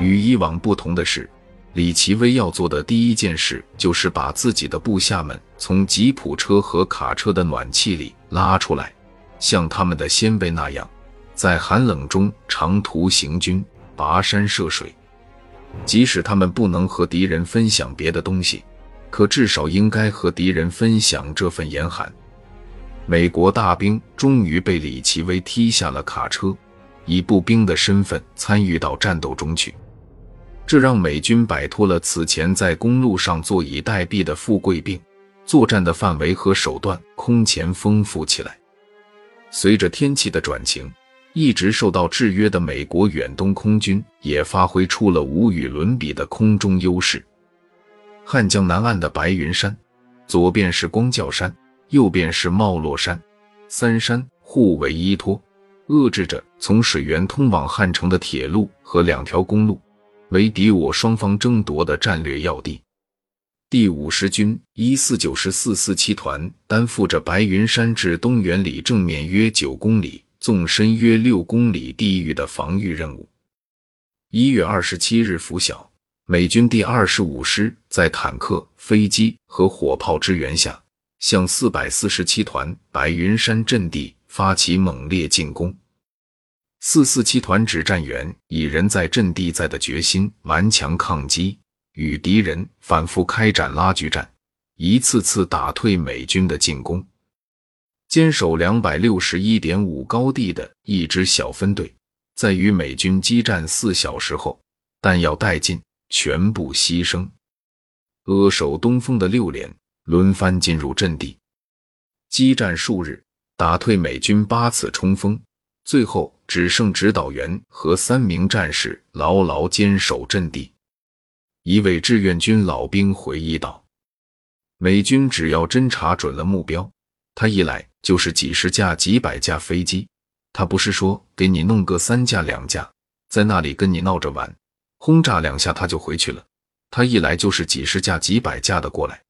与以往不同的是，李奇微要做的第一件事就是把自己的部下们从吉普车和卡车的暖气里拉出来，像他们的先辈那样，在寒冷中长途行军、跋山涉水。即使他们不能和敌人分享别的东西，可至少应该和敌人分享这份严寒。美国大兵终于被李奇微踢下了卡车，以步兵的身份参与到战斗中去。这让美军摆脱了此前在公路上坐以待毙的富贵病，作战的范围和手段空前丰富起来。随着天气的转晴，一直受到制约的美国远东空军也发挥出了无与伦比的空中优势。汉江南岸的白云山，左边是光教山，右边是帽落山，三山互为依托，遏制着从水源通往汉城的铁路和两条公路。为敌我双方争夺的战略要地。第五十军一四九十四四七团担负着白云山至东园里正面约九公里、纵深约六公里地域的防御任务。一月二十七日拂晓，美军第二十五师在坦克、飞机和火炮支援下，向四百四十七团白云山阵地发起猛烈进攻。四四七团指战员以人在阵地在的决心顽强抗击，与敌人反复开展拉锯战，一次次打退美军的进攻。坚守两百六十一点五高地的一支小分队，在与美军激战四小时后，弹药殆尽，全部牺牲。扼守东风的六连轮番进入阵地，激战数日，打退美军八次冲锋。最后只剩指导员和三名战士牢牢坚守阵地。一位志愿军老兵回忆道：“美军只要侦察准了目标，他一来就是几十架、几百架飞机。他不是说给你弄个三架、两架，在那里跟你闹着玩，轰炸两下他就回去了。他一来就是几十架、几百架的过来。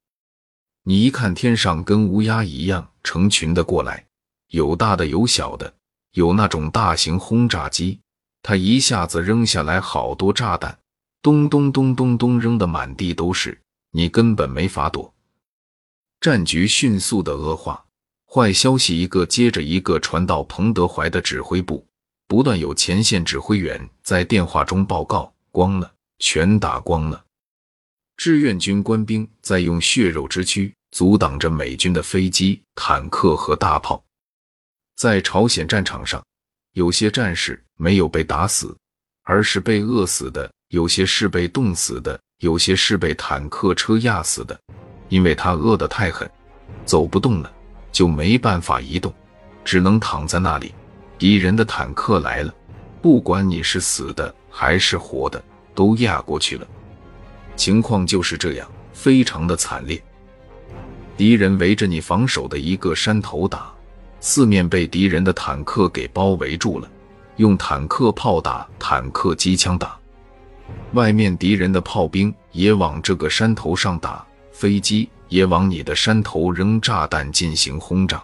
你一看天上跟乌鸦一样成群的过来，有大的，有小的。”有那种大型轰炸机，它一下子扔下来好多炸弹，咚咚咚咚咚扔的满地都是，你根本没法躲。战局迅速的恶化，坏消息一个接着一个传到彭德怀的指挥部，不断有前线指挥员在电话中报告：光了，全打光了。志愿军官兵在用血肉之躯阻挡着美军的飞机、坦克和大炮。在朝鲜战场上，有些战士没有被打死，而是被饿死的；有些是被冻死的，有些是被坦克车压死的。因为他饿得太狠，走不动了，就没办法移动，只能躺在那里。敌人的坦克来了，不管你是死的还是活的，都压过去了。情况就是这样，非常的惨烈。敌人围着你防守的一个山头打。四面被敌人的坦克给包围住了，用坦克炮打，坦克机枪打，外面敌人的炮兵也往这个山头上打，飞机也往你的山头扔炸弹进行轰炸。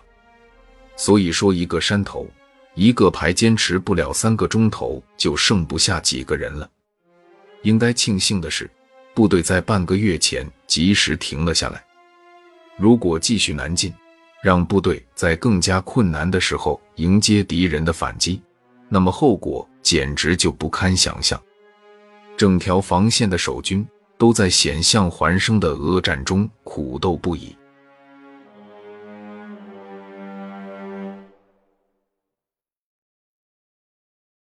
所以说，一个山头，一个排坚持不了三个钟头，就剩不下几个人了。应该庆幸的是，部队在半个月前及时停了下来。如果继续南进，让部队在更加困难的时候迎接敌人的反击，那么后果简直就不堪想象。整条防线的守军都在险象环生的恶战中苦斗不已。